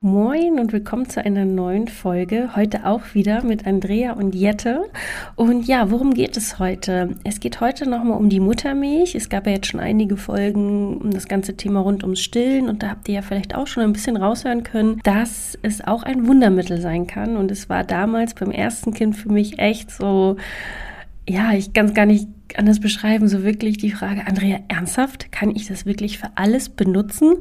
Moin und willkommen zu einer neuen Folge. Heute auch wieder mit Andrea und Jette. Und ja, worum geht es heute? Es geht heute nochmal um die Muttermilch. Es gab ja jetzt schon einige Folgen um das ganze Thema rund ums Stillen und da habt ihr ja vielleicht auch schon ein bisschen raushören können, dass es auch ein Wundermittel sein kann. Und es war damals beim ersten Kind für mich echt so, ja, ich kann es gar nicht anders beschreiben, so wirklich die Frage, Andrea, ernsthaft, kann ich das wirklich für alles benutzen?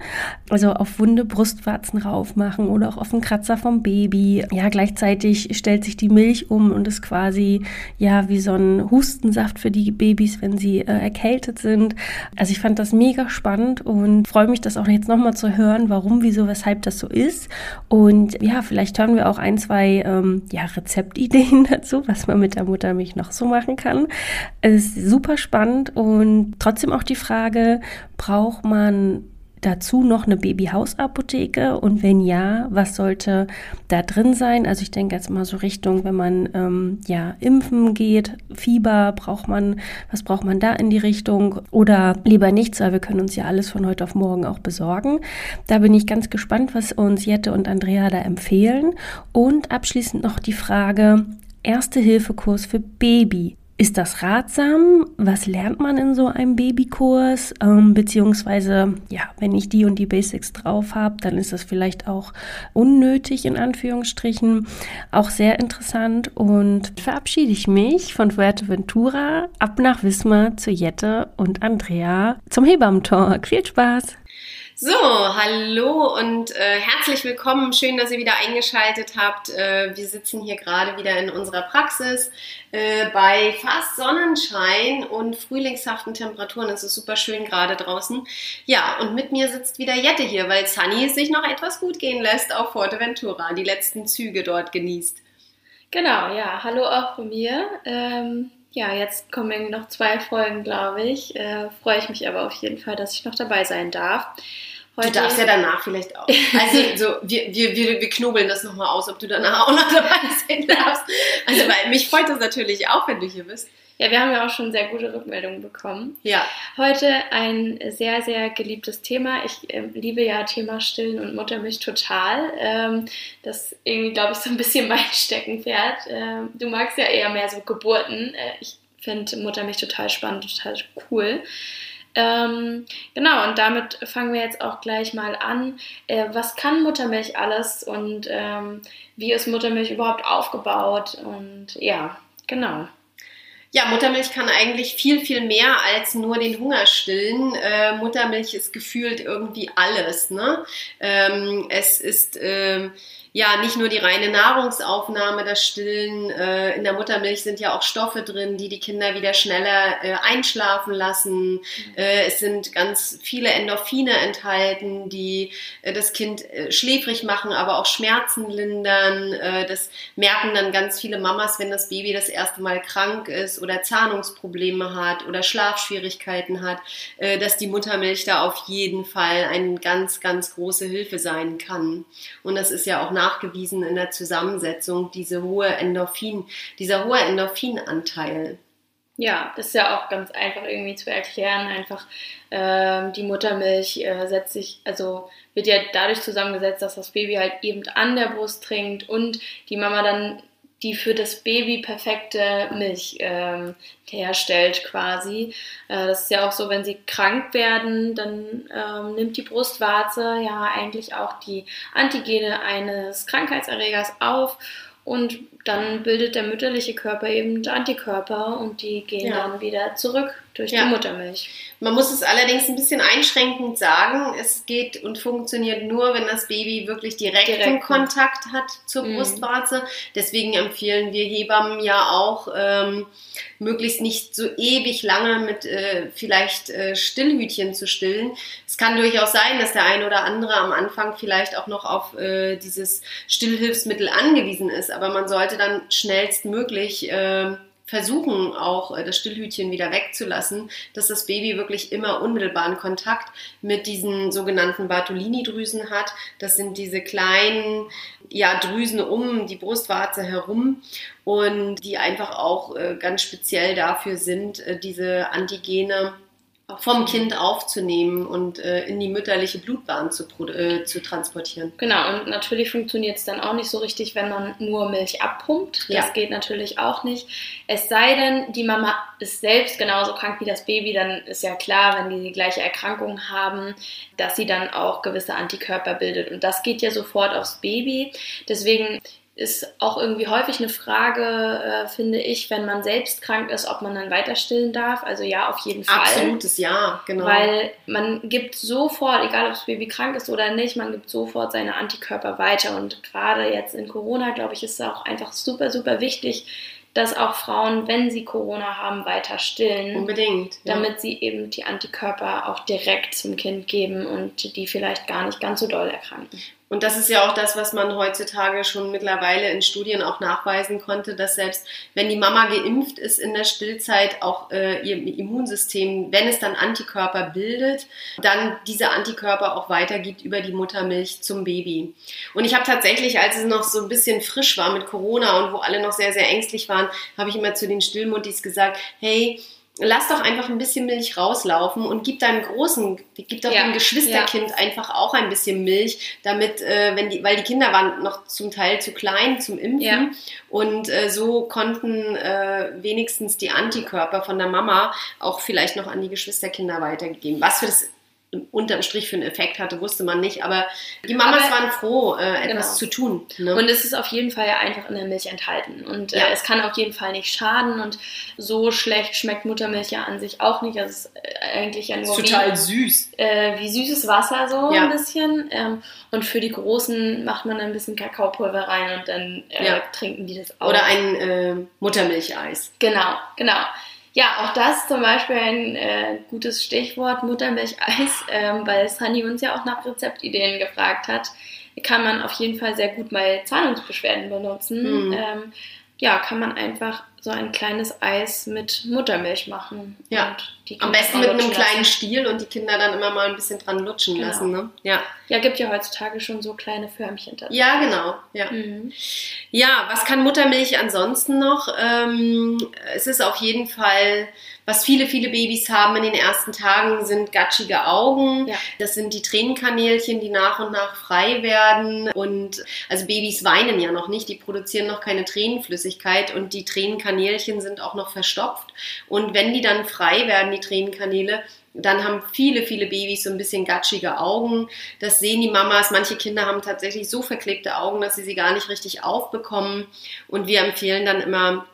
Also auf wunde Brustwarzen raufmachen oder auch auf einen Kratzer vom Baby. Ja, gleichzeitig stellt sich die Milch um und ist quasi ja wie so ein Hustensaft für die Babys, wenn sie äh, erkältet sind. Also ich fand das mega spannend und freue mich, das auch jetzt nochmal zu hören, warum, wieso, weshalb das so ist. Und ja, vielleicht hören wir auch ein, zwei ähm, ja, Rezeptideen dazu, was man mit der Muttermilch noch so machen kann. Es super spannend und trotzdem auch die Frage, braucht man dazu noch eine Babyhausapotheke und wenn ja, was sollte da drin sein? Also ich denke jetzt mal so Richtung, wenn man ähm, ja impfen geht, Fieber, braucht man, was braucht man da in die Richtung oder lieber nichts, weil wir können uns ja alles von heute auf morgen auch besorgen. Da bin ich ganz gespannt, was uns Jette und Andrea da empfehlen und abschließend noch die Frage, Erste-Hilfe-Kurs für Baby. Ist das ratsam? Was lernt man in so einem Babykurs? Ähm, beziehungsweise, ja, wenn ich die und die Basics drauf habe, dann ist das vielleicht auch unnötig, in Anführungsstrichen. Auch sehr interessant. Und verabschiede ich mich von Fuerteventura ab nach Wismar zu Jette und Andrea zum Hebammentalk. Viel Spaß! So, hallo und äh, herzlich willkommen. Schön, dass ihr wieder eingeschaltet habt. Äh, wir sitzen hier gerade wieder in unserer Praxis äh, bei fast Sonnenschein und frühlingshaften Temperaturen. Es ist super schön gerade draußen. Ja, und mit mir sitzt wieder Jette hier, weil Sunny sich noch etwas gut gehen lässt auf Fuerteventura, die letzten Züge dort genießt. Genau, ja, hallo auch von mir. Ähm, ja, jetzt kommen noch zwei Folgen, glaube ich. Äh, Freue ich mich aber auf jeden Fall, dass ich noch dabei sein darf. du darfst ja danach vielleicht auch. Also so, wir, wir, wir, wir knobeln das nochmal aus, ob du danach auch noch dabei sein darfst. Also weil mich freut das natürlich auch, wenn du hier bist. Ja, wir haben ja auch schon sehr gute Rückmeldungen bekommen. Ja. Heute ein sehr, sehr geliebtes Thema. Ich äh, liebe ja Thema Stillen und Muttermilch total. Ähm, das irgendwie, glaube ich, so ein bisschen mein Steckenpferd. Ähm, du magst ja eher mehr so Geburten. Äh, ich finde Muttermilch total spannend, total cool. Ähm, genau, und damit fangen wir jetzt auch gleich mal an. Äh, was kann Muttermilch alles und ähm, wie ist Muttermilch überhaupt aufgebaut? Und ja, genau. Ja, Muttermilch kann eigentlich viel, viel mehr als nur den Hunger stillen. Äh, Muttermilch ist gefühlt irgendwie alles. Ne? Ähm, es ist ähm, ja nicht nur die reine Nahrungsaufnahme, das Stillen. Äh, in der Muttermilch sind ja auch Stoffe drin, die die Kinder wieder schneller äh, einschlafen lassen. Mhm. Äh, es sind ganz viele Endorphine enthalten, die äh, das Kind äh, schläfrig machen, aber auch Schmerzen lindern. Äh, das merken dann ganz viele Mamas, wenn das Baby das erste Mal krank ist oder Zahnungsprobleme hat oder Schlafschwierigkeiten hat, dass die Muttermilch da auf jeden Fall eine ganz, ganz große Hilfe sein kann. Und das ist ja auch nach nachgewiesen in der Zusammensetzung, diese hohe Endorphin, dieser hohe Endorphinanteil. Ja, das ist ja auch ganz einfach irgendwie zu erklären. Einfach ähm, die Muttermilch äh, setzt sich, also wird ja dadurch zusammengesetzt, dass das Baby halt eben an der Brust trinkt und die Mama dann die für das Baby perfekte Milch ähm, herstellt quasi. Äh, das ist ja auch so, wenn sie krank werden, dann ähm, nimmt die Brustwarze ja eigentlich auch die Antigene eines Krankheitserregers auf und dann bildet der mütterliche Körper eben Antikörper und die gehen Ja. dann wieder zurück durch Ja. die Muttermilch. Man muss es allerdings ein bisschen einschränkend sagen. Es geht und funktioniert nur, wenn das Baby wirklich direkten Direkten. Kontakt hat zur Mhm. Brustwarze. Deswegen empfehlen wir Hebammen ja auch, ähm, möglichst nicht so ewig lange mit äh, vielleicht äh, Stillhütchen zu stillen. Es kann durchaus sein, dass der ein oder andere am Anfang vielleicht auch noch auf äh, dieses Stillhilfsmittel angewiesen ist, aber man sollte dann schnellstmöglich äh, versuchen, auch äh, das Stillhütchen wieder wegzulassen, dass das Baby wirklich immer unmittelbaren Kontakt mit diesen sogenannten Bartolini-Drüsen hat. Das sind diese kleinen ja, Drüsen um die Brustwarze herum und die einfach auch äh, ganz speziell dafür sind, äh, diese Antigene vom Kind aufzunehmen und äh, in die mütterliche Blutbahn zu, äh, zu transportieren. Genau, und natürlich funktioniert es dann auch nicht so richtig, wenn man nur Milch abpumpt. Das Ja. geht natürlich auch nicht. Es sei denn, die Mama ist selbst genauso krank wie das Baby, dann ist ja klar, wenn die die gleiche Erkrankung haben, dass sie dann auch gewisse Antikörper bildet. Und das geht ja sofort aufs Baby. Deswegen ist auch irgendwie häufig eine Frage, äh, finde ich, wenn man selbst krank ist, ob man dann weiter stillen darf. Also ja, auf jeden Fall. Absolutes Ja, genau. Weil man gibt sofort, egal ob das Baby krank ist oder nicht, man gibt sofort seine Antikörper weiter. Und gerade jetzt in Corona, glaube ich, ist es auch einfach super, super wichtig, dass auch Frauen, wenn sie Corona haben, weiter stillen. Unbedingt. ja. Damit sie eben die Antikörper auch direkt zum Kind geben und die vielleicht gar nicht ganz so doll erkranken. Und das ist ja auch das, was man heutzutage schon mittlerweile in Studien auch nachweisen konnte, dass selbst wenn die Mama geimpft ist in der Stillzeit, auch äh, ihr Immunsystem, wenn es dann Antikörper bildet, dann diese Antikörper auch weitergibt über die Muttermilch zum Baby. Und ich habe tatsächlich, als es noch so ein bisschen frisch war mit Corona und wo alle noch sehr, sehr ängstlich waren, habe ich immer zu den Stillmuttis gesagt, hey, lass doch einfach ein bisschen Milch rauslaufen und gib deinem großen, gib doch Ja, dem Geschwisterkind einfach auch ein bisschen Milch, damit, äh, wenn die, weil die Kinder waren noch zum Teil zu klein zum Impfen Ja. und äh, so konnten äh, wenigstens die Antikörper von der Mama auch vielleicht noch an die Geschwisterkinder weitergegeben. Was für das unterm Strich für einen Effekt hatte, wusste man nicht, aber die Mamas Aber- waren froh, äh, etwas Genau. zu tun. Ne? Und es ist auf jeden Fall ja einfach in der Milch enthalten. Und Ja. äh, es kann auf jeden Fall nicht schaden. Und so schlecht schmeckt Muttermilch ja an sich auch nicht. Also es ist eigentlich ja nur wie, süß. äh, wie süßes Wasser so Ja. ein bisschen. Ähm, und für die Großen macht man ein bisschen Kakaopulver rein und dann äh, Ja. trinken die das auch. Oder ein äh, Muttermilcheis. Genau, genau. Ja, auch das zum Beispiel ein äh, gutes Stichwort, Muttermilcheis, ähm, weil Sunny uns ja auch nach Rezeptideen gefragt hat. Kann man auf jeden Fall sehr gut mal Zahlungsbeschwerden benutzen. Mhm. Ähm, ja, kann man einfach so ein kleines Eis mit Muttermilch machen. Ja. Am besten mit einem lutschen kleinen lassen. Stiel und die Kinder dann immer mal ein bisschen dran lutschen Genau. lassen. Ne? Ja. Ja, gibt ja heutzutage schon so kleine Förmchen dazu. ja, genau. Ja. Mhm. Ja, was kann Muttermilch ansonsten noch? Ähm, es ist auf jeden Fall, was viele, viele Babys haben in den ersten Tagen, sind gatschige Augen. Ja. Das sind die Tränenkanälchen, die nach und nach frei werden. Und also Babys weinen ja noch nicht, die produzieren noch keine Tränenflüssigkeit und die Tränenkanälchen sind auch noch verstopft. Und wenn die dann frei werden, die Tränenkanäle, dann haben viele, viele Babys so ein bisschen gatschige Augen. Das sehen die Mamas. Manche Kinder haben tatsächlich so verklebte Augen, dass sie sie gar nicht richtig aufbekommen. Und wir empfehlen dann immer,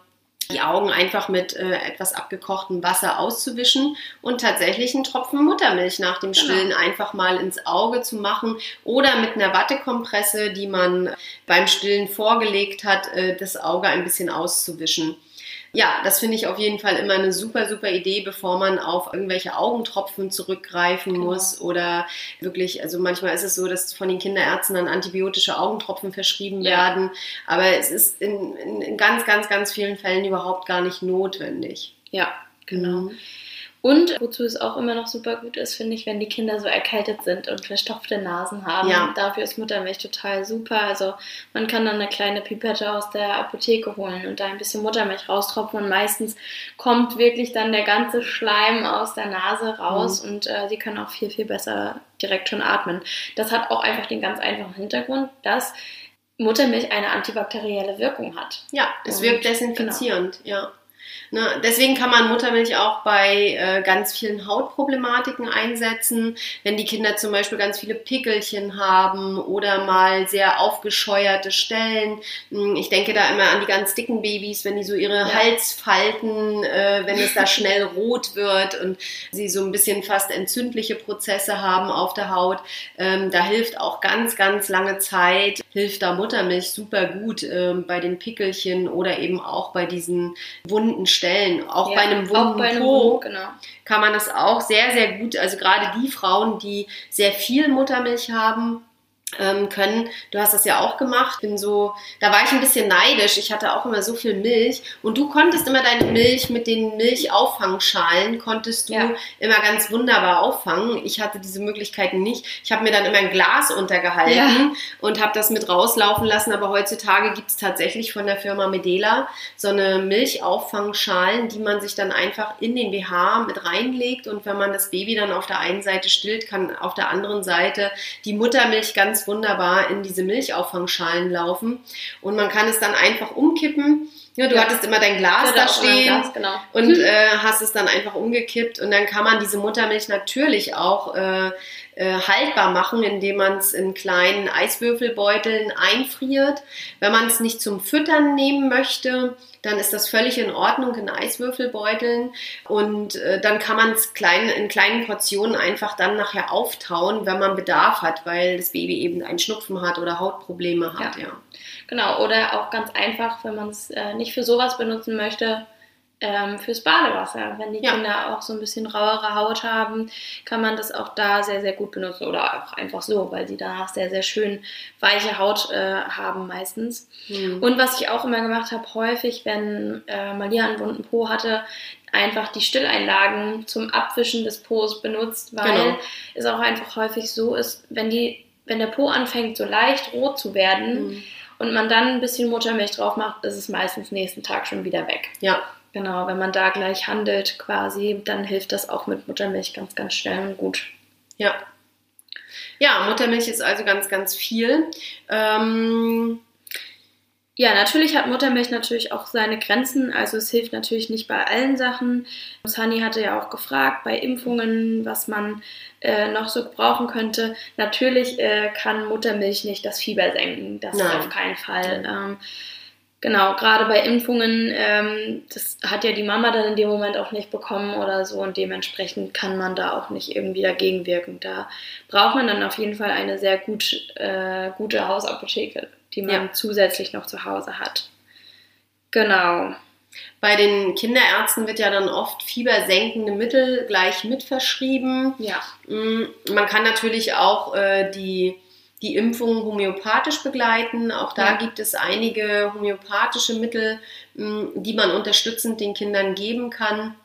die Augen einfach mit äh, etwas abgekochtem Wasser auszuwischen und tatsächlich einen Tropfen Muttermilch nach dem Genau. Stillen einfach mal ins Auge zu machen oder mit einer Wattekompresse, die man beim Stillen vorgelegt hat, äh, das Auge ein bisschen auszuwischen. Ja, das finde ich auf jeden Fall immer eine super, super Idee, bevor man auf irgendwelche Augentropfen zurückgreifen Genau. muss oder wirklich, also manchmal ist es so, dass von den Kinderärzten dann antibiotische Augentropfen verschrieben Ja. werden, aber es ist in, in, in ganz, ganz, ganz vielen Fällen überhaupt gar nicht notwendig. Ja, genau. Und wozu es auch immer noch super gut ist, finde ich, wenn die Kinder so erkältet sind und verstopfte Nasen haben. Ja. Dafür ist Muttermilch total super. Also man kann dann eine kleine Pipette aus der Apotheke holen und da ein bisschen Muttermilch raustropfen. Und meistens kommt wirklich dann der ganze Schleim aus der Nase raus und äh, sie können auch viel, viel besser direkt schon atmen. Das hat auch einfach den ganz einfachen Hintergrund, dass Muttermilch eine antibakterielle Wirkung hat. Ja, es Und- wirkt desinfizierend, ja. Ne? Deswegen kann man Muttermilch auch bei äh, ganz vielen Hautproblematiken einsetzen. Wenn die Kinder zum Beispiel ganz viele Pickelchen haben oder mal sehr aufgescheuerte Stellen. Hm, Ich denke da immer an die ganz dicken Babys, wenn die so ihre Ja. Halsfalten, äh, wenn es da schnell rot wird und sie so ein bisschen fast entzündliche Prozesse haben auf der Haut. Ähm, da hilft auch ganz, ganz lange Zeit, hilft da Muttermilch super gut ähm, bei den Pickelchen oder eben auch bei diesen wunden Stellen. Auch Ja, bei einem wunden bei einem Po Wund, genau. kann man das auch sehr, sehr gut, also gerade die Frauen, die sehr viel Muttermilch haben, können. Du hast das ja auch gemacht. Bin so, da war ich ein bisschen neidisch. Ich hatte auch immer so viel Milch und du konntest immer deine Milch mit den Milchauffangschalen konntest du Ja. immer ganz wunderbar auffangen. Ich hatte diese Möglichkeiten nicht. Ich habe mir dann immer ein Glas untergehalten Ja. und habe das mit rauslaufen lassen. Aber heutzutage gibt es tatsächlich von der Firma Medela so eine Milchauffangschalen, die man sich dann einfach in den BH mit reinlegt. Und wenn man das Baby dann auf der einen Seite stillt, kann auf der anderen Seite die Muttermilch ganz wunderbar in diese Milchauffangschalen laufen. Und man kann es dann einfach umkippen. Ja, du Ja. hattest immer dein Glas da stehen Glas, genau. und äh, hast es dann einfach umgekippt und dann kann man diese Muttermilch natürlich auch äh, äh, haltbar machen, indem man es in kleinen Eiswürfelbeuteln einfriert. Wenn man es nicht zum Füttern nehmen möchte, dann ist das völlig in Ordnung in Eiswürfelbeuteln und äh, dann kann man es klein, in kleinen Portionen einfach dann nachher auftauen, wenn man Bedarf hat, weil das Baby eben einen Schnupfen hat oder Hautprobleme hat. Ja. Genau, oder auch ganz einfach, wenn man es äh, nicht für sowas benutzen möchte, ähm, fürs Badewasser. Wenn die Ja. Kinder auch so ein bisschen rauere Haut haben, kann man das auch da sehr, sehr gut benutzen. Oder auch einfach so, weil sie danach sehr, sehr schön weiche Haut äh, haben meistens. Hm. Und was ich auch immer gemacht habe, häufig, wenn äh, Malia einen bunten Po hatte, einfach die Stilleinlagen zum Abwischen des Po's benutzt, weil Genau. es auch einfach häufig so ist, wenn die, wenn der Po anfängt, so leicht rot zu werden Hm. Und man dann ein bisschen Muttermilch drauf macht, ist es meistens nächsten Tag schon wieder weg. Ja, Genau, wenn man da gleich handelt quasi, dann hilft das auch mit Muttermilch ganz, ganz schnell und gut. Ja. Ja, Muttermilch ist also ganz, ganz viel. Ähm, Ja, natürlich hat Muttermilch natürlich auch seine Grenzen. Also es hilft natürlich nicht bei allen Sachen. Sunny hatte ja auch gefragt bei Impfungen, was man äh, noch so brauchen könnte. Natürlich äh, kann Muttermilch nicht das Fieber senken. Das Nein. auf keinen Fall. Ähm, genau, gerade bei Impfungen, ähm, das hat ja die Mama dann in dem Moment auch nicht bekommen oder so und dementsprechend kann man da auch nicht irgendwie dagegen wirken. Da braucht man dann auf jeden Fall eine sehr gut, äh, gute Hausapotheke, die man Ja. zusätzlich noch zu Hause hat. Genau. bei den Kinderärzten wird ja dann oft fiebersenkende Mittel gleich mit verschrieben. Ja. Mm, Man kann natürlich auch äh, die, die Impfung homöopathisch begleiten. Auch da Ja. gibt es einige homöopathische Mittel, mm, die man unterstützend den Kindern geben kann.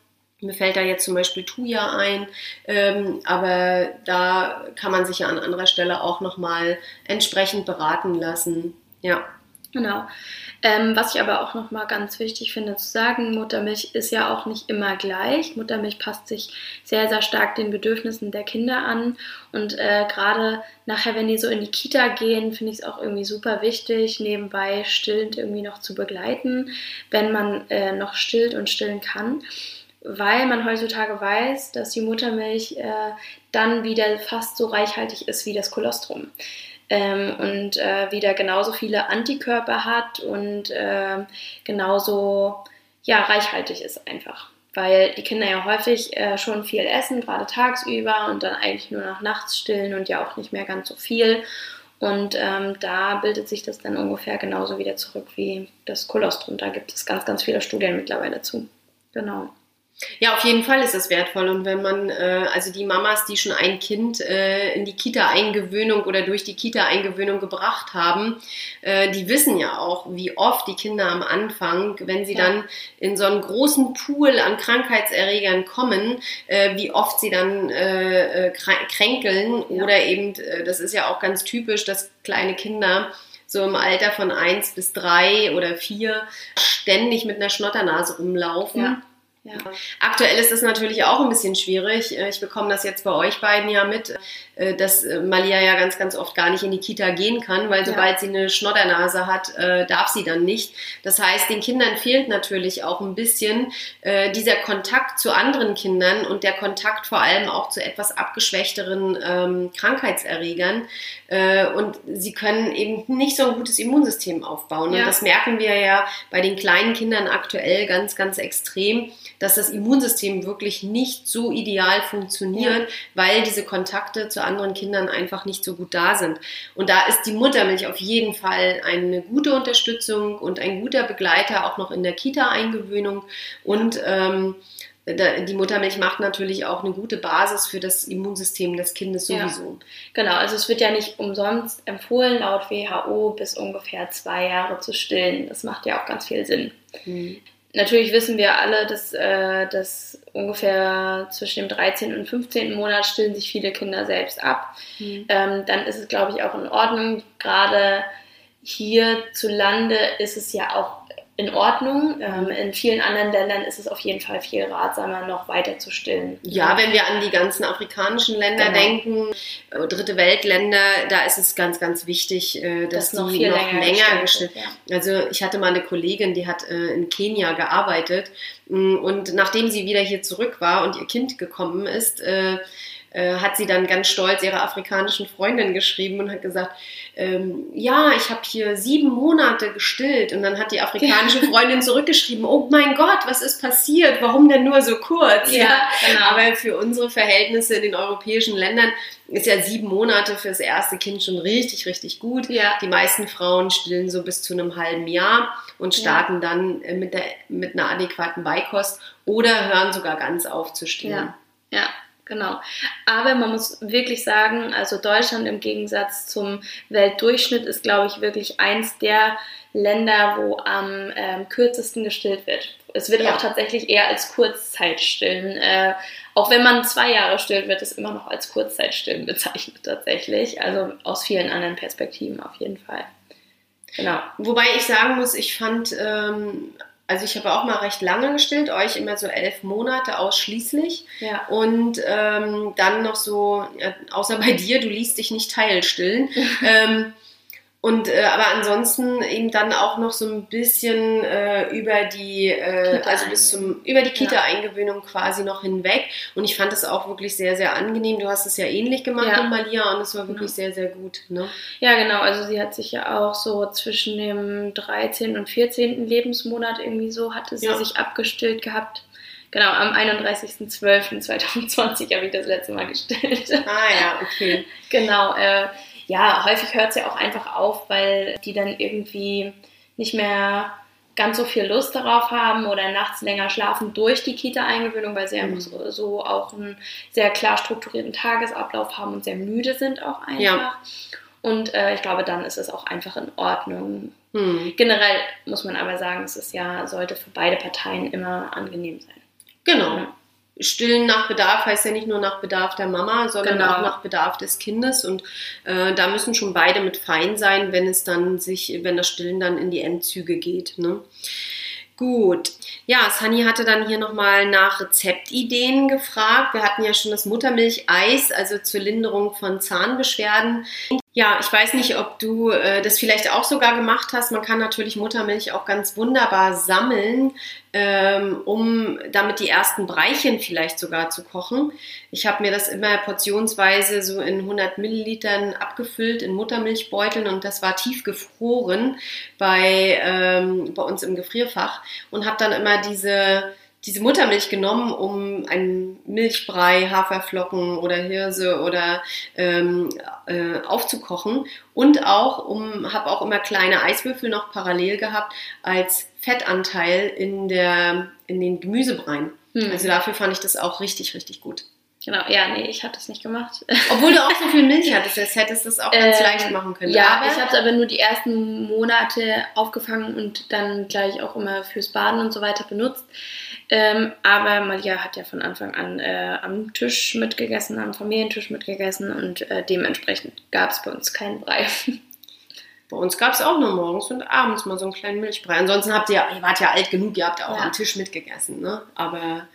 Mir fällt da jetzt zum Beispiel Thuja ein, ähm, aber da kann man sich ja an anderer Stelle auch nochmal entsprechend beraten lassen. Ja, Genau. Ähm, was ich aber auch nochmal ganz wichtig finde zu sagen, Muttermilch ist ja auch nicht immer gleich. Muttermilch passt sich sehr, sehr stark den Bedürfnissen der Kinder an. Und äh, gerade nachher, wenn die so in die Kita gehen, finde ich es auch irgendwie super wichtig, nebenbei stillend irgendwie noch zu begleiten, wenn man äh, noch stillt und stillen kann. Weil man heutzutage weiß, dass die Muttermilch äh, dann wieder fast so reichhaltig ist wie das Kolostrum ähm, und äh, wieder genauso viele Antikörper hat und äh, genauso ja, reichhaltig ist einfach. Weil die Kinder ja häufig äh, schon viel essen, gerade tagsüber und dann eigentlich nur noch nachts stillen und ja auch nicht mehr ganz so viel. Und ähm, da bildet sich das dann ungefähr genauso wieder zurück wie das Kolostrum. Da gibt es ganz, ganz viele Studien mittlerweile zu. Genau. Ja, auf jeden Fall ist es wertvoll. Und wenn man, äh, also die Mamas, die schon ein Kind äh, in die Kita-Eingewöhnung oder durch die Kita-Eingewöhnung gebracht haben, äh, die wissen ja auch, wie oft die Kinder am Anfang, wenn sie Ja. dann in so einen großen Pool an Krankheitserregern kommen, äh, wie oft sie dann äh, äh, krä- kränkeln Ja. oder eben, das ist ja auch ganz typisch, dass kleine Kinder so im Alter von eins bis drei oder vier ständig mit einer Schnotternase rumlaufen. Ja. Ja. Aktuell ist es natürlich auch ein bisschen schwierig. Äh, Ich bekomme das jetzt bei euch beiden ja mit, äh, dass äh, Malia ja ganz, ganz oft gar nicht in die Kita gehen kann, weil Ja. sobald sie eine Schnoddernase hat, darf sie dann nicht. Das heißt, den Kindern fehlt natürlich auch ein bisschen dieser Kontakt zu anderen Kindern und der Kontakt vor allem auch zu etwas abgeschwächteren ähm, Krankheitserregern. Und sie können eben nicht so ein gutes Immunsystem aufbauen. Ja. Und das merken wir ja bei den kleinen Kindern aktuell ganz, ganz extrem, dass das Immunsystem wirklich nicht so ideal funktioniert, weil diese Kontakte zu anderen Kindern einfach nicht so gut da sind. Und da ist die Muttermilch auf jeden Fall eine gute Unterstützung und ein guter Begleiter auch noch in der Kita-Eingewöhnung. Und ähm, die Muttermilch macht natürlich auch eine gute Basis für das Immunsystem des Kindes Ja. sowieso. Genau, also es wird ja nicht umsonst empfohlen, laut WHO bis ungefähr zwei Jahre zu stillen. Das macht ja auch ganz viel Sinn. Mhm. Natürlich wissen wir alle, dass, äh, dass ungefähr zwischen dem 13. und 15. Monat stillen sich viele Kinder selbst ab. Mhm. Ähm, dann ist es, glaube ich, auch in Ordnung. Gerade hierzulande ist es ja auch in Ordnung. Ähm, in vielen anderen Ländern ist es auf jeden Fall viel ratsamer, noch weiter zu stillen. Ja, wenn wir an die ganzen afrikanischen Länder Genau. denken, äh, dritte Weltländer, da ist es ganz, ganz wichtig, äh, dass Das noch die viel noch länger länger gestillt wird, ja. Also ich hatte mal eine Kollegin, die hat äh, in Kenia gearbeitet mh, und nachdem sie wieder hier zurück war und ihr Kind gekommen ist, äh, hat sie dann ganz stolz ihrer afrikanischen Freundin geschrieben und hat gesagt, ähm, ja, ich habe hier sieben Monate gestillt. Und dann hat die afrikanische Freundin zurückgeschrieben, oh mein Gott, was ist passiert? Warum denn nur so kurz? Ja, genau. Aber für unsere Verhältnisse in den europäischen Ländern ist ja sieben Monate fürs erste Kind schon richtig, richtig gut. Ja. Die meisten Frauen stillen so bis zu einem halben Jahr und Ja. starten dann äh, mit, der, mit einer adäquaten Beikost oder hören sogar ganz auf zu stillen. Ja, ja, genau. Aber man muss wirklich sagen, also Deutschland im Gegensatz zum Weltdurchschnitt ist, glaube ich, wirklich eins der Länder, wo am ähm, kürzesten gestillt wird. Es wird Ja. auch tatsächlich eher als Kurzzeitstillen. Äh, auch wenn man zwei Jahre stillt, wird es immer noch als Kurzzeitstillen bezeichnet tatsächlich. Also aus vielen anderen Perspektiven auf jeden Fall. Genau. Wobei ich sagen muss, ich fand, ähm, also ich habe auch mal recht lange gestillt, euch immer so elf Monate ausschließlich. Ja. Und ähm, dann noch so, ja, außer bei dir, du liest dich nicht teilstillen. ähm, und äh, aber ansonsten eben dann auch noch so ein bisschen äh, über die, äh, also bis zum über die Ja. Kita-Eingewöhnung quasi noch hinweg. Und ich fand es auch wirklich sehr, sehr angenehm. Du hast es ja ähnlich gemacht Ja. mit Malia und es war wirklich Genau. sehr, sehr gut. Ne? Ja, genau. Also sie hat sich ja auch so zwischen dem 13. und 14. Lebensmonat irgendwie so, hatte sie Ja. sich abgestillt gehabt. Genau, am 31.12.2020 habe ich das letzte Mal gestillt. Ah ja, okay. genau. Äh, ja, häufig hört sie auch einfach auf, weil die dann irgendwie nicht mehr ganz so viel Lust darauf haben oder nachts länger schlafen durch die Kita-Eingewöhnung, weil sie Mhm. einfach so, auch einen sehr klar strukturierten Tagesablauf haben und sehr müde sind auch einfach. Ja. Und äh, ich glaube, dann ist es auch einfach in Ordnung. Hm. Generell muss man aber sagen, es ist ja, sollte für beide Parteien immer angenehm sein. Genau. Ja. Stillen nach Bedarf heißt ja nicht nur nach Bedarf der Mama, sondern Genau. auch nach Bedarf des Kindes. Und äh, da müssen schon beide mit fein sein, wenn es dann sich, wenn das Stillen dann in die Endzüge geht. Ne? Gut. Ja, Sunny hatte dann hier nochmal nach Rezeptideen gefragt. Wir hatten ja schon das Muttermilcheis, also zur Linderung von Zahnbeschwerden. Ja, ich weiß nicht, ob du äh, das vielleicht auch sogar gemacht hast. Man kann natürlich Muttermilch auch ganz wunderbar sammeln, ähm, um damit die ersten Breichen vielleicht sogar zu kochen. Ich habe mir das immer portionsweise so in 100 Millilitern abgefüllt in Muttermilchbeuteln und das war tief gefroren bei, ähm, bei uns im Gefrierfach und habe dann immer diese diese Muttermilch genommen, um einen Milchbrei, Haferflocken oder Hirse oder ähm, äh, aufzukochen und auch um habe auch immer kleine Eiswürfel noch parallel gehabt als Fettanteil in der in den Gemüsebreien. Hm. Also dafür fand ich das auch richtig richtig gut. Genau, ja, nee, ich habe das nicht gemacht. Obwohl du auch so viel Milch hattest, das hättest du es auch ganz Ähm, leicht machen können. Ja, aber ich habe es aber nur die ersten Monate aufgefangen und dann gleich auch immer fürs Baden und so weiter benutzt. Ähm, aber Malia hat ja von Anfang an äh, am Tisch mitgegessen, am Familientisch mitgegessen und äh, dementsprechend gab es bei uns keinen Brei. Bei uns gab es auch nur morgens und abends mal so einen kleinen Milchbrei. Ansonsten habt ihr, ihr wart ja alt genug, ihr habt ja auch Ja. am Tisch mitgegessen. Ne? Aber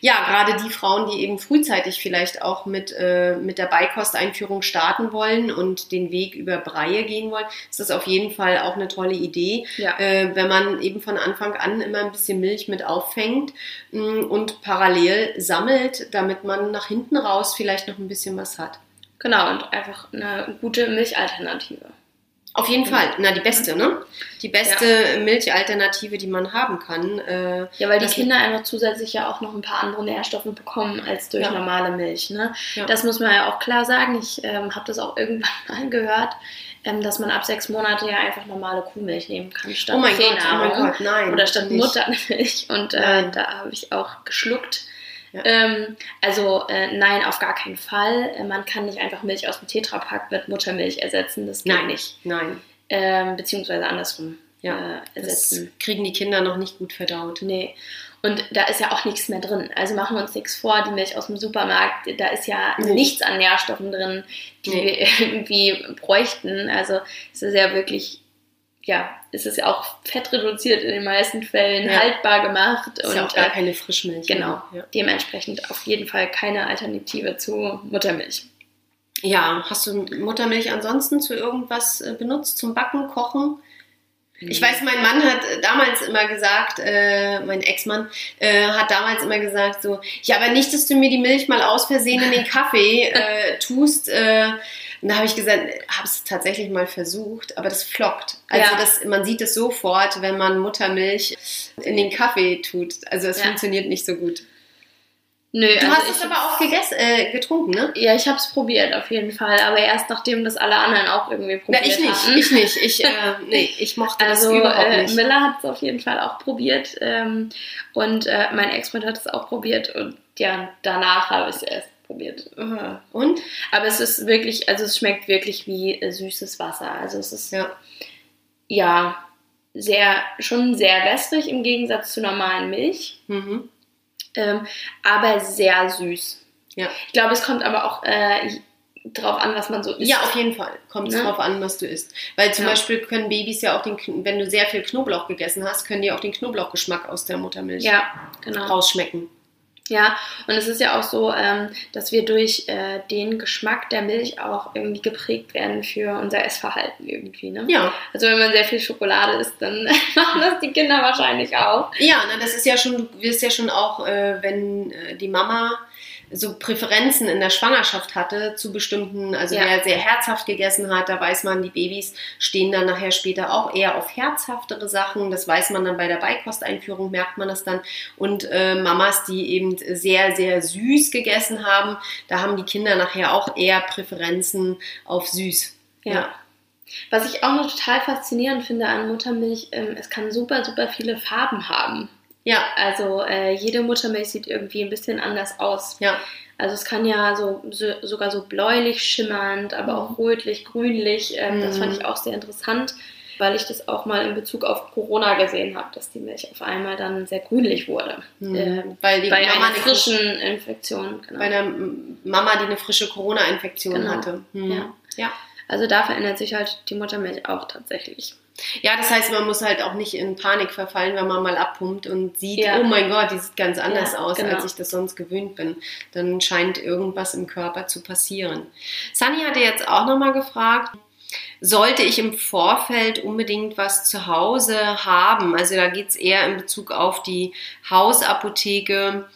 ja, gerade die Frauen, die eben frühzeitig vielleicht auch mit, äh, mit der Beikosteinführung starten wollen und den Weg über Breie gehen wollen, ist das auf jeden Fall auch eine tolle Idee, Ja. äh, wenn man eben von Anfang an immer ein bisschen Milch mit auffängt mh, und parallel sammelt, damit man nach hinten raus vielleicht noch ein bisschen was hat. Genau, und einfach eine gute Milchalternative. Auf jeden Fall, na die beste, ne? Die beste Milchalternative, die man haben kann. Äh, Ja, weil die Kinder einfach zusätzlich ja auch noch ein paar andere Nährstoffe bekommen als durch Ja. normale Milch. Ne? Ja. Das muss man ja auch klar sagen. Ich ähm, habe das auch irgendwann mal gehört, ähm, dass man ab sechs Monate ja einfach normale Kuhmilch nehmen kann statt oh mein Gott, oh mein Gott, nein. Oder statt. Muttermilch. Und äh, da habe ich auch geschluckt. Ja. Ähm, also äh, nein, auf gar keinen Fall. Äh, man kann nicht einfach Milch aus dem Tetrapack mit Muttermilch ersetzen. Das geht Nein. nicht. Nein, Ähm, beziehungsweise andersrum Ja, äh, das ersetzen. kriegen die Kinder noch nicht gut verdaut. Nee. Und da ist ja auch nichts mehr drin. Also machen wir uns nichts vor, die Milch aus dem Supermarkt, da ist ja Nee. nichts an Nährstoffen drin, die Nee. wir irgendwie bräuchten. Also es ist ja wirklich, ja, es ist ja auch fettreduziert in den meisten Fällen, Ja. haltbar gemacht Ist und ja auch gar äh, keine Frischmilch. genau, mehr. Ja. dementsprechend auf jeden Fall keine Alternative zu Muttermilch. ja, hast du Muttermilch ansonsten zu irgendwas äh, benutzt? Zum Backen, Kochen? Ich weiß, mein Mann hat äh, damals immer gesagt, äh, mein Ex-Mann äh, hat damals immer gesagt so, ja, aber nicht, dass du mir die Milch mal aus Versehen in den Kaffee äh, tust. Äh, und da habe ich gesagt, habe es tatsächlich mal versucht, aber das flockt. Also Ja. das, man sieht es sofort, wenn man Muttermilch in den Kaffee tut. Also es Ja. funktioniert nicht so gut. Nö, Du also hast es aber auch gegessen, äh, getrunken, ne? Ja, ich habe es probiert auf jeden Fall, aber erst nachdem das alle anderen auch irgendwie probiert ich nicht, hatten. ich nicht. Ich, äh, nee, ich mochte Also das überhaupt äh, nicht. Miller hat es auf jeden Fall auch probiert ähm, und äh, mein Ex-Freund hat es auch probiert und ja, danach habe ich es erst probiert. Aha. Und? Aber es ist wirklich, also es schmeckt wirklich wie äh, süßes Wasser. Also es ist Ja. ja sehr, schon sehr wässrig im Gegensatz zu normalen Milch, Mhm. Ähm, aber sehr süß. Ja. Ich glaube, es kommt aber auch äh, drauf an, was man so isst. Ja, auf jeden Fall. Kommt es Ne? drauf an, was du isst. Weil zum Ja. Beispiel können Babys ja auch den, wenn du sehr viel Knoblauch gegessen hast, können die auch den Knoblauchgeschmack aus der Muttermilch Ja, genau. rausschmecken. Ja, und es ist ja auch so, ähm, dass wir durch äh, den Geschmack der Milch auch irgendwie geprägt werden für unser Essverhalten irgendwie. Ne? Ja. Also wenn man sehr viel Schokolade isst, dann machen das die Kinder wahrscheinlich auch. Ja, na, das ist ja schon, du wirst ja schon auch, äh, wenn äh, die Mama so Präferenzen in der Schwangerschaft hatte zu bestimmten, also Ja. wer sehr herzhaft gegessen hat, da weiß man, die Babys stehen dann nachher später auch eher auf herzhaftere Sachen. Das weiß man dann bei der Beikosteinführung, merkt man das dann. Und äh, Mamas, die eben sehr, sehr süß gegessen haben, da haben die Kinder nachher auch eher Präferenzen auf süß. Ja. Was ich auch noch total faszinierend finde an Muttermilch, ähm, es kann super, super viele Farben haben. Ja, Also äh, jede Muttermilch sieht irgendwie ein bisschen anders aus. ja. Also es kann ja so, so sogar so bläulich schimmernd, aber auch rötlich, grünlich. Ähm, Das Mhm. fand ich auch sehr interessant, weil ich das auch mal in Bezug auf Corona gesehen habe, dass die Milch auf einmal dann sehr grünlich wurde. Mhm. Ähm, Weil die bei Mama einer eine frischen Infektion. Genau. bei einer Mama, die eine frische Corona-Infektion Genau. hatte. Hm. Ja. ja. Also da verändert sich halt die Muttermilch auch tatsächlich. Ja, das heißt, man muss halt auch nicht in Panik verfallen, wenn man mal abpumpt und sieht, Ja. oh mein Gott, die sieht ganz anders Ja, aus, genau. als ich das sonst gewöhnt bin. Dann scheint irgendwas im Körper zu passieren. Sunny hatte jetzt auch nochmal gefragt, sollte ich im Vorfeld unbedingt was zu Hause haben? Also da geht es eher in Bezug auf die Hausapotheke.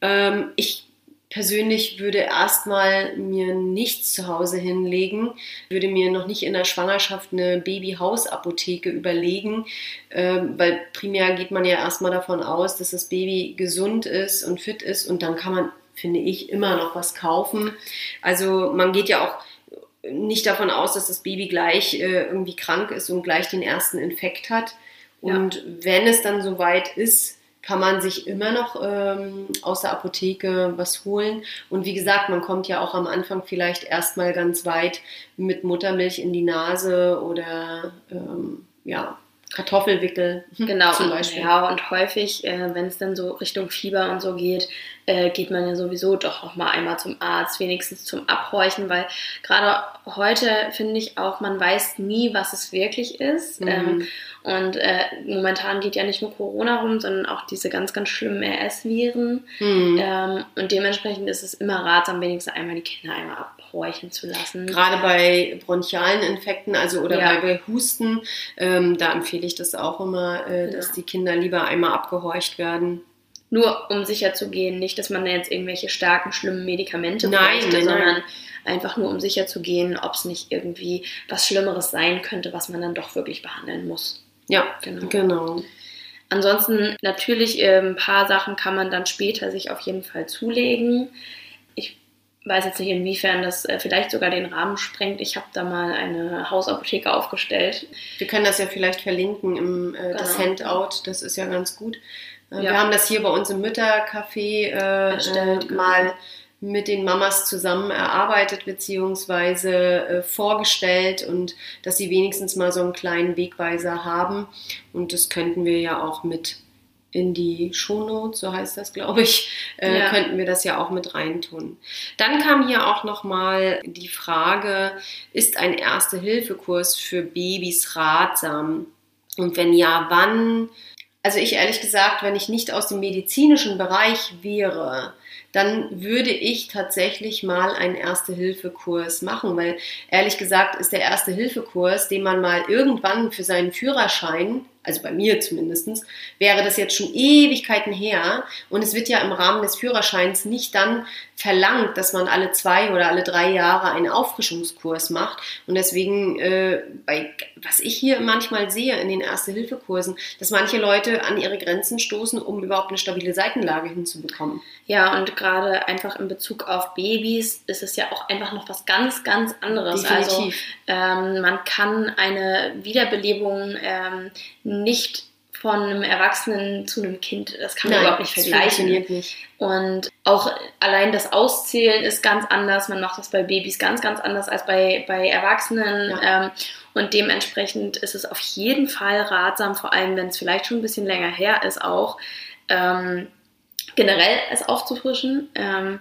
Ähm, ich persönlich würde erstmal mir nichts zu Hause hinlegen, würde mir noch nicht in der Schwangerschaft eine Babyhausapotheke überlegen, ähm, weil primär geht man ja erstmal davon aus, dass das Baby gesund ist und fit ist und dann kann man, finde ich, immer noch was kaufen. Also man geht ja auch nicht davon aus, dass das Baby gleich äh, irgendwie krank ist und gleich den ersten Infekt hat. Ja. Und wenn es dann soweit ist, kann man sich immer noch ähm, aus der Apotheke was holen. Und wie gesagt, man kommt ja auch am Anfang vielleicht erstmal ganz weit mit Muttermilch in die Nase oder ähm, ja, Kartoffelwickel Genau, zum Beispiel. ja, und häufig, äh, wenn es dann so Richtung Fieber und so geht, äh, geht man ja sowieso doch noch mal einmal zum Arzt, wenigstens zum Abhorchen, weil gerade heute finde ich auch, man weiß nie, was es wirklich ist. Mhm. Ähm, und äh, momentan geht ja nicht nur Corona rum, sondern auch diese ganz, ganz schlimmen RS-Viren. Hm. Ähm, und dementsprechend ist es immer ratsam, wenigstens einmal die Kinder einmal abhorchen zu lassen. Gerade bei bronchialen Infekten, also oder Ja. bei, bei Husten, ähm, da empfehle ich das auch immer, äh, dass Ja. die Kinder lieber einmal abgehorcht werden. Nur um sicher zu gehen, nicht, dass man da jetzt irgendwelche starken, schlimmen Medikamente Nein, bräuchte, nein, nein. sondern einfach nur um sicher zu gehen, ob es nicht irgendwie was Schlimmeres sein könnte, was man dann doch wirklich behandeln muss. Ja, Genau. genau. Ansonsten natürlich äh, ein paar Sachen kann man dann später sich auf jeden Fall zulegen. Ich weiß jetzt nicht, inwiefern das äh, vielleicht sogar den Rahmen sprengt. Ich habe da mal eine Hausapotheke aufgestellt. Wir können das ja vielleicht verlinken im äh, das Genau. Handout, das ist ja ganz gut. Äh, Ja. Wir haben das hier bei uns im Müttercafé äh, Erstellt, äh, genau. mal mit den Mamas zusammen erarbeitet beziehungsweise äh, vorgestellt und dass sie wenigstens mal so einen kleinen Wegweiser haben. Und das könnten wir ja auch mit in die Shownotes, so heißt das, glaube ich, äh, Ja. könnten wir das ja auch mit reintun. Dann kam hier auch nochmal die Frage, ist ein Erste-Hilfe-Kurs für Babys ratsam? Und wenn ja, wann? Also ich ehrlich gesagt, wenn ich nicht aus dem medizinischen Bereich wäre, dann würde ich tatsächlich mal einen Erste-Hilfe-Kurs machen, weil ehrlich gesagt ist der Erste-Hilfe-Kurs, den man mal irgendwann für seinen Führerschein, also bei mir zumindestens, wäre das jetzt schon Ewigkeiten her und es wird ja im Rahmen des Führerscheins nicht dann verlangt, dass man alle zwei oder alle drei Jahre einen Auffrischungskurs macht und deswegen, äh, bei, was ich hier manchmal sehe in den Erste-Hilfe-Kursen, dass manche Leute an ihre Grenzen stoßen, um überhaupt eine stabile Seitenlage hinzubekommen. Ja, und gerade einfach in Bezug auf Babys ist es ja auch einfach noch was ganz, ganz anderes. Definitiv. Also ähm, man kann eine Wiederbelebung ähm, nicht von einem Erwachsenen zu einem Kind, das kann man überhaupt nicht vergleichen. nicht. Und auch allein das Auszählen ist ganz anders. Man macht das bei Babys ganz, ganz anders als bei, bei Erwachsenen. Ähm, und dementsprechend ist es auf jeden Fall ratsam, vor allem wenn es vielleicht schon ein bisschen länger her ist, auch ähm, generell es aufzufrischen. Ähm,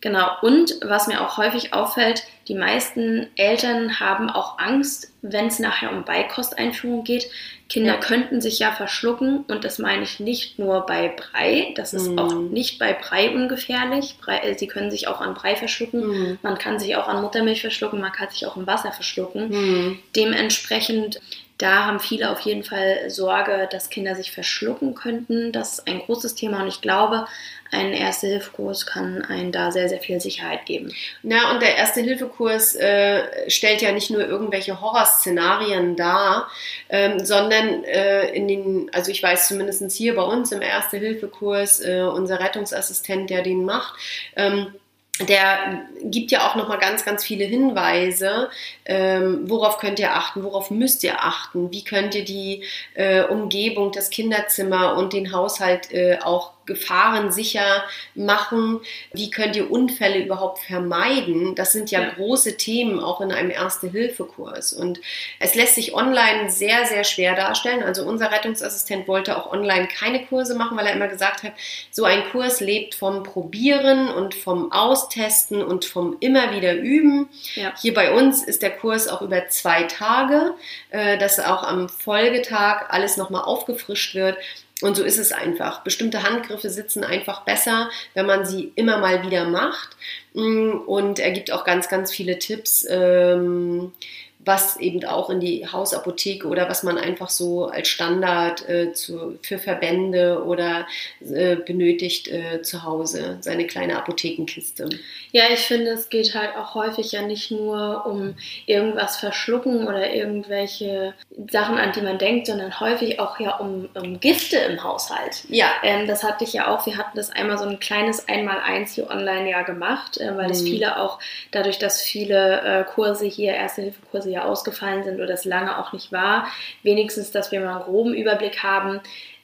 genau. Und was mir auch häufig auffällt, die meisten Eltern haben auch Angst, wenn es nachher um Beikosteinführung geht. Kinder Ja. könnten sich ja verschlucken und das meine ich nicht nur bei Brei. Das ist Mhm. auch nicht bei Brei ungefährlich. Brei, äh, sie können sich auch an Brei verschlucken. Mhm. Man kann sich auch an Muttermilch verschlucken. Man kann sich auch im Wasser verschlucken. Mhm. Dementsprechend, da haben viele auf jeden Fall Sorge, dass Kinder sich verschlucken könnten. Das ist ein großes Thema und ich glaube, ein Erste-Hilfe-Kurs kann einen da sehr, sehr viel Sicherheit geben. Na, und der Erste-Hilfe-Kurs äh, stellt ja nicht nur irgendwelche Horrorszenarien dar, ähm, sondern äh, in den, also ich weiß zumindest hier bei uns im Erste-Hilfe-Kurs, äh, unser Rettungsassistent, der den macht, ähm, der gibt ja auch nochmal ganz, ganz viele Hinweise, ähm, worauf könnt ihr achten, worauf müsst ihr achten, wie könnt ihr die äh, Umgebung, das Kinderzimmer und den Haushalt äh, auch gefahrensicher machen, wie könnt ihr Unfälle überhaupt vermeiden. Das sind ja, Ja. große Themen auch in einem Erste-Hilfe-Kurs. Und es lässt sich online sehr, sehr schwer darstellen. Also unser Rettungsassistent wollte auch online keine Kurse machen, weil er immer gesagt hat, so ein Kurs lebt vom Probieren und vom Austesten und vom immer wieder üben. Ja. Hier bei uns ist der Kurs auch über zwei Tage, äh, dass auch am Folgetag alles nochmal aufgefrischt wird. Und so ist es einfach. Bestimmte Handgriffe sitzen einfach besser, wenn man sie immer mal wieder macht. Mm, Und er gibt auch ganz, ganz viele Tipps, ähm, was eben auch in die Hausapotheke oder was man einfach so als Standard äh, zu, für Verbände oder äh, benötigt äh, zu Hause, seine kleine Apothekenkiste. Ja, ich finde, es geht halt auch häufig ja nicht nur um irgendwas verschlucken oder irgendwelche Sachen, an die man denkt, sondern häufig auch ja um, um Gifte im Haushalt. Ja, Ähm, das hatte ich ja auch. Wir hatten das einmal so ein kleines Einmaleins hier online ja gemacht, äh, weil es Mhm. viele auch, dadurch, dass viele äh, Kurse hier, Erste-Hilfe-Kurse ja ausgefallen sind oder es lange auch nicht war, wenigstens, dass wir mal einen groben Überblick haben,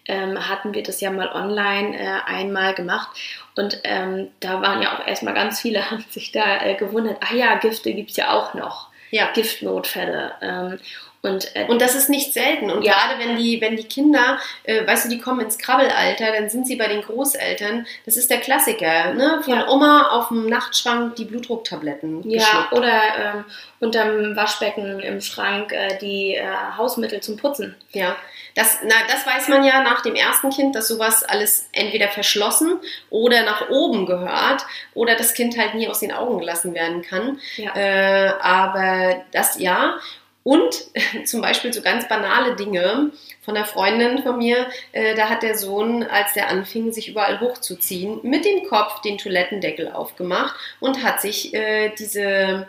ähm, hatten wir das ja mal online äh, einmal gemacht. Und ähm, da waren ja auch erstmal ganz viele, haben sich da äh, gewundert, ah ja, Gifte gibt es ja auch noch. ja. Giftnotfälle. Ähm, Und, äh, Und das ist nicht selten. Und Ja. gerade wenn die, wenn die Kinder, äh, weißt du, die kommen ins Krabbelalter, dann sind sie bei den Großeltern. Das ist der Klassiker, ne? Von Ja. Oma auf dem Nachtschrank die Blutdrucktabletten ja, geschluckt. oder ähm, unterm Waschbecken im Schrank äh, die äh, Hausmittel zum Putzen. Ja, das, na, das weiß man ja nach dem ersten Kind, dass sowas alles entweder verschlossen oder nach oben gehört oder das Kind halt nie aus den Augen gelassen werden kann. Ja. Äh, aber das ja. Und zum Beispiel so ganz banale Dinge von einer Freundin von mir, äh, da hat der Sohn, als der anfing, sich überall hochzuziehen, mit dem Kopf den Toilettendeckel aufgemacht und hat sich äh, diese,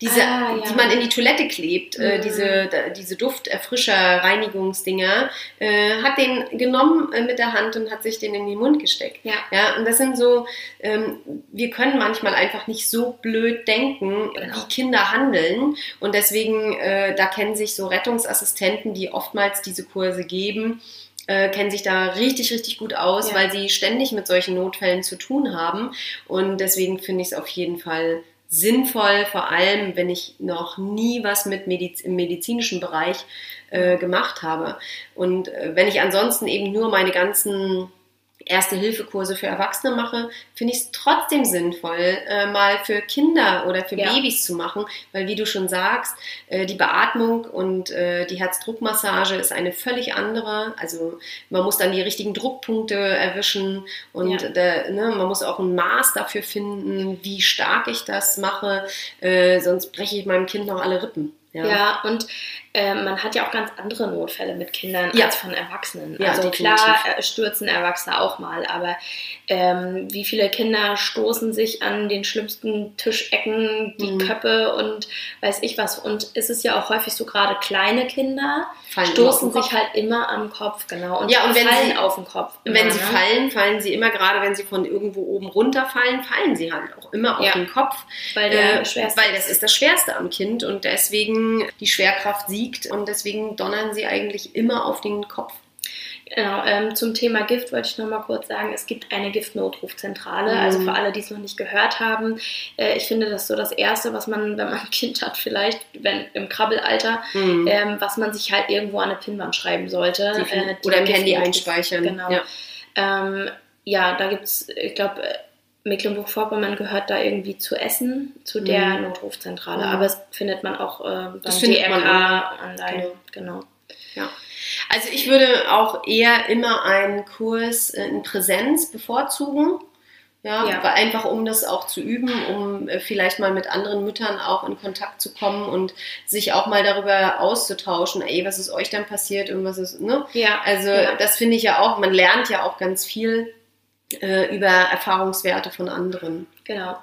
diese Ah, ja. die man in die Toilette klebt, äh, Mhm. diese, da, diese Dufterfrischer, Reinigungsdinger, äh, hat den genommen äh, mit der Hand und hat sich den in den Mund gesteckt. Ja. Ja, und das sind so, ähm, wir können manchmal einfach nicht so blöd denken, Genau. wie Kinder handeln. Und deswegen, äh, da kennen sich so Rettungsassistenten, die oftmals diese Kurse geben, äh, kennen sich da richtig, richtig gut aus, Ja. weil sie ständig mit solchen Notfällen zu tun haben. Und deswegen finde ich es auf jeden Fall sinnvoll, vor allem wenn ich noch nie was mit Mediz im medizinischen Bereich äh, gemacht habe. Und äh, wenn ich ansonsten eben nur meine ganzen Erste-Hilfe-Kurse für Erwachsene mache, finde ich es trotzdem sinnvoll, äh, mal für Kinder oder für Ja. Babys zu machen, weil wie du schon sagst, äh, die Beatmung und äh, die Herzdruckmassage ist eine völlig andere. Also man muss dann die richtigen Druckpunkte erwischen und Ja. da, ne, man muss auch ein Maß dafür finden, wie stark ich das mache, äh, sonst breche ich meinem Kind noch alle Rippen. Ja, und äh, man hat ja auch ganz andere Notfälle mit Kindern Ja. als von Erwachsenen. Ja, also definitiv. klar äh, stürzen Erwachsene auch mal, aber ähm, wie viele Kinder stoßen sich an den schlimmsten Tischecken, die Mhm. Köpfe und weiß ich was. Und es ist ja auch häufig so, gerade kleine Kinder Fallen stoßen sich halt immer am Kopf, genau. Und, Ja, und wenn fallen sie- auf den Kopf. Wenn immer, sie ne? fallen, fallen sie immer, gerade wenn sie von irgendwo oben runterfallen, fallen sie halt auch immer auf Ja. den Kopf. Weil Äh, weil das ist das Schwerste am Kind und deswegen die Schwerkraft siegt und deswegen donnern sie eigentlich immer auf den Kopf. Genau, ähm, zum Thema Gift wollte ich noch mal kurz sagen, es gibt eine Giftnotrufzentrale, Mhm. also für alle, die es noch nicht gehört haben. Äh, ich finde das so das Erste, was man, wenn man ein Kind hat, vielleicht, wenn im Krabbelalter, Mhm. ähm, was man sich halt irgendwo an eine Pinnwand schreiben sollte. Äh, die Oder im Handy einspeichern. Genau. Ja. Ähm, ja, da gibt es, ich glaube, Mecklenburg-Vorpommern gehört da irgendwie zu Essen, zu der Mhm. Notrufzentrale. Mhm. Aber es findet man auch äh, beim Das DRK online. Genau. Genau. Also ich würde auch eher immer einen Kurs äh, in Präsenz bevorzugen. Ja, Ja. einfach um das auch zu üben, um äh, vielleicht mal mit anderen Müttern auch in Kontakt zu kommen und sich auch mal darüber auszutauschen, ey, was ist euch denn passiert und was ist, ne? Ja, Also ja. das finde ich ja auch, man lernt ja auch ganz viel äh, über Erfahrungswerte von anderen. Genau.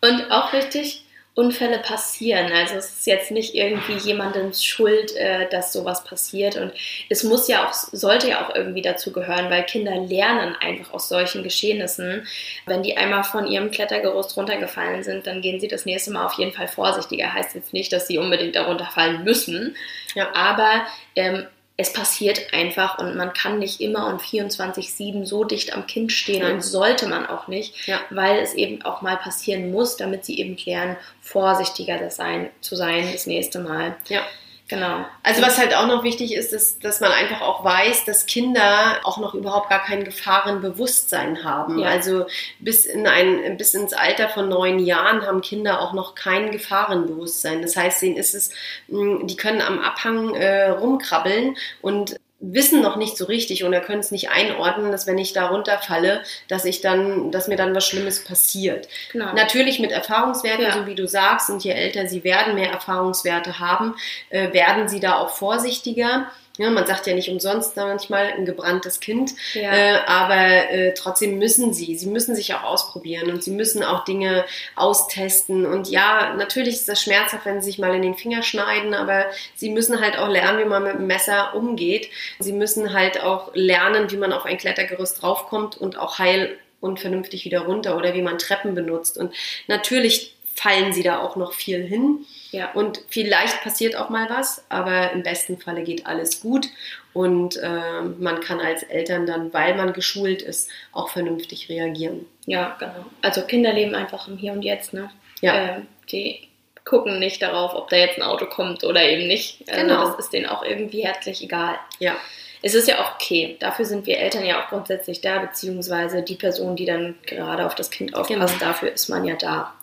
Und auch wichtig, Unfälle passieren. Also es ist jetzt nicht irgendwie jemandem Schuld, äh, dass sowas passiert. Und es muss ja auch, sollte ja auch irgendwie dazu gehören, weil Kinder lernen einfach aus solchen Geschehnissen. Wenn die einmal von ihrem Klettergerüst runtergefallen sind, dann gehen sie das nächste Mal auf jeden Fall vorsichtiger. Heißt jetzt nicht, dass sie unbedingt darunter fallen müssen. Ja. Aber ähm, es passiert einfach und man kann nicht immer und 24-7 so dicht am Kind stehen Nein. und sollte man auch nicht, Ja. weil es eben auch mal passieren muss, damit sie eben lernen, vorsichtiger das sein, zu sein das nächste Mal. Ja. Genau. Also was halt auch noch wichtig ist, ist, dass man einfach auch weiß, dass Kinder auch noch überhaupt gar kein Gefahrenbewusstsein haben. Ja. Also bis in ein, bis ins Alter von neun Jahren haben Kinder auch noch kein Gefahrenbewusstsein. Das heißt, denen ist es, mh, die können am Abhang äh, rumkrabbeln und wissen noch nicht so richtig oder können es nicht einordnen, dass wenn ich da runterfalle, dass ich dann, dass mir dann was Schlimmes passiert. genau. Natürlich mit Erfahrungswerten, Ja. so wie du sagst, und je älter sie werden, mehr Erfahrungswerte haben, äh, werden sie da auch vorsichtiger. Ja, man sagt ja nicht umsonst da manchmal ein gebranntes Kind, Ja. äh, aber äh, trotzdem müssen sie, sie müssen sich auch ausprobieren und sie müssen auch Dinge austesten. Und ja, natürlich ist das schmerzhaft, wenn sie sich mal in den Finger schneiden, aber sie müssen halt auch lernen, wie man mit dem Messer umgeht. Sie müssen halt auch lernen, wie man auf ein Klettergerüst draufkommt und auch heil und vernünftig wieder runter oder wie man Treppen benutzt. Und natürlich fallen sie da auch noch viel hin. Ja. Und vielleicht passiert auch mal was, aber im besten Falle geht alles gut und äh, man kann als Eltern dann, weil man geschult ist, auch vernünftig reagieren. ja, genau. Also Kinder leben einfach im Hier und Jetzt, ne? Ja. Ähm, die gucken nicht darauf, ob da jetzt ein Auto kommt oder eben nicht. Also Genau. Das ist denen auch irgendwie herzlich egal. Ja. Es ist ja auch okay. Dafür sind wir Eltern ja auch grundsätzlich da, beziehungsweise die Person, die dann gerade auf das Kind aufpasst, Genau. dafür ist man ja da.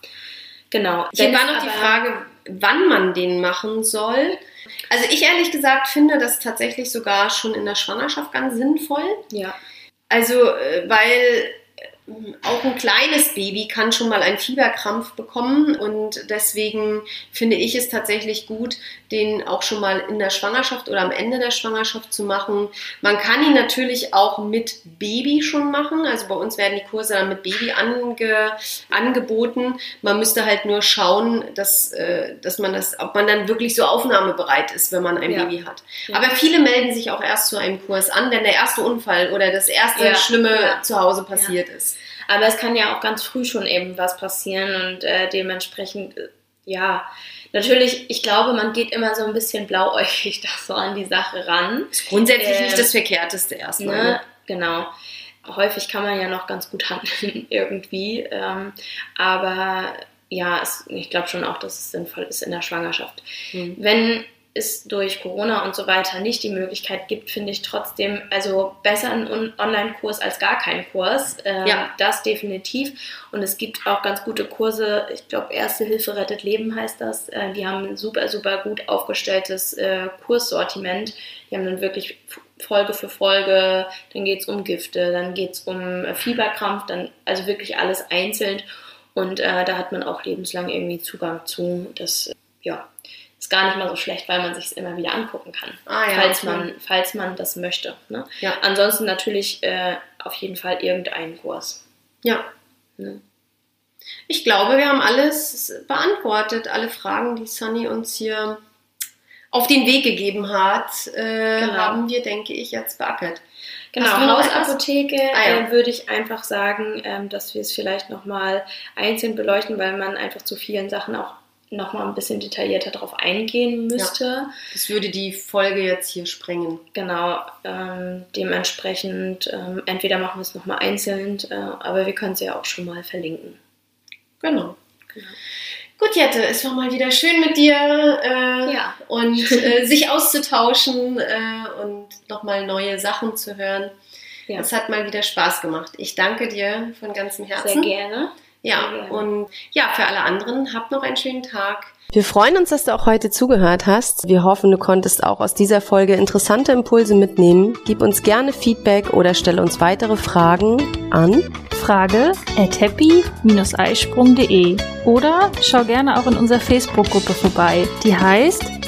Genau. Hier Wenn war noch die Frage, wann man den machen soll. Also ich ehrlich gesagt finde das tatsächlich sogar schon in der Schwangerschaft ganz sinnvoll. Ja, Also, äh, weil auch ein kleines Baby kann schon mal einen Fieberkrampf bekommen und deswegen finde ich es tatsächlich gut, den auch schon mal in der Schwangerschaft oder am Ende der Schwangerschaft zu machen. Man kann ihn natürlich auch mit Baby schon machen. Also bei uns werden die Kurse dann mit Baby ange, angeboten. Man müsste halt nur schauen, dass, äh, dass man das, ob man dann wirklich so aufnahmebereit ist, wenn man ein Ja. Baby hat. Ja. Aber viele melden sich auch erst zu einem Kurs an, wenn der erste Unfall oder das erste Ja. Schlimme zu Hause passiert ist. Aber es kann ja auch ganz früh schon eben was passieren und äh, dementsprechend, äh, ja, natürlich, ich glaube, man geht immer so ein bisschen blauäugig da so an die Sache ran. Ist grundsätzlich Ähm, nicht das Verkehrteste erstmal. Ne? Genau. Häufig kann man ja noch ganz gut handeln irgendwie. Ähm, aber ja, es, ich glaube schon auch, dass es sinnvoll ist in der Schwangerschaft. Mhm. Wenn es durch Corona und so weiter nicht die Möglichkeit gibt, finde ich trotzdem, also besser einen On- Online-Kurs als gar keinen Kurs. Ähm, Ja. Das definitiv. Und es gibt auch ganz gute Kurse. Ich glaube, Erste Hilfe rettet Leben heißt das. Äh, die haben ein super, super gut aufgestelltes äh, Kurssortiment. Die haben dann wirklich Folge für Folge, dann geht es um Gifte, dann geht es um äh, Fieberkrampf, dann also wirklich alles einzeln. Und äh, da hat man auch lebenslang irgendwie Zugang zu. Das ja, ist gar nicht mal so schlecht, weil man sich es immer wieder angucken kann, Ah, ja, falls, okay. man, falls man das möchte. Ne? Ja. Ansonsten natürlich äh, auf jeden Fall irgendeinen Kurs. Ja. Ne? Ich glaube, wir haben alles beantwortet, alle Fragen, die Sunny uns hier auf den Weg gegeben hat, äh, Genau. haben wir, denke ich, jetzt beackert. Genau, Hausapotheke Ah, ja. äh, würde ich einfach sagen, ähm, dass wir es vielleicht nochmal einzeln beleuchten, weil man einfach zu vielen Sachen auch nochmal ein bisschen detaillierter darauf eingehen müsste. Das würde die Folge jetzt hier sprengen. Genau, ähm, dementsprechend, ähm, entweder machen wir es nochmal einzeln, äh, aber wir können es ja auch schon mal verlinken. Genau. Genau. Gut, Jette, es war mal wieder schön mit dir äh, Ja. und äh, sich auszutauschen äh, und nochmal neue Sachen zu hören. Ja. Es hat mal wieder Spaß gemacht. Ich danke dir von ganzem Sehr Herzen. gerne. Ja, und ja, für alle anderen, habt noch einen schönen Tag. Wir freuen uns, dass du auch heute zugehört hast. Wir hoffen, du konntest auch aus dieser Folge interessante Impulse mitnehmen. Gib uns gerne Feedback oder stelle uns weitere Fragen an. Frage at happy-eisprung.de oder schau gerne auch in unserer Facebook-Gruppe vorbei. Die heißt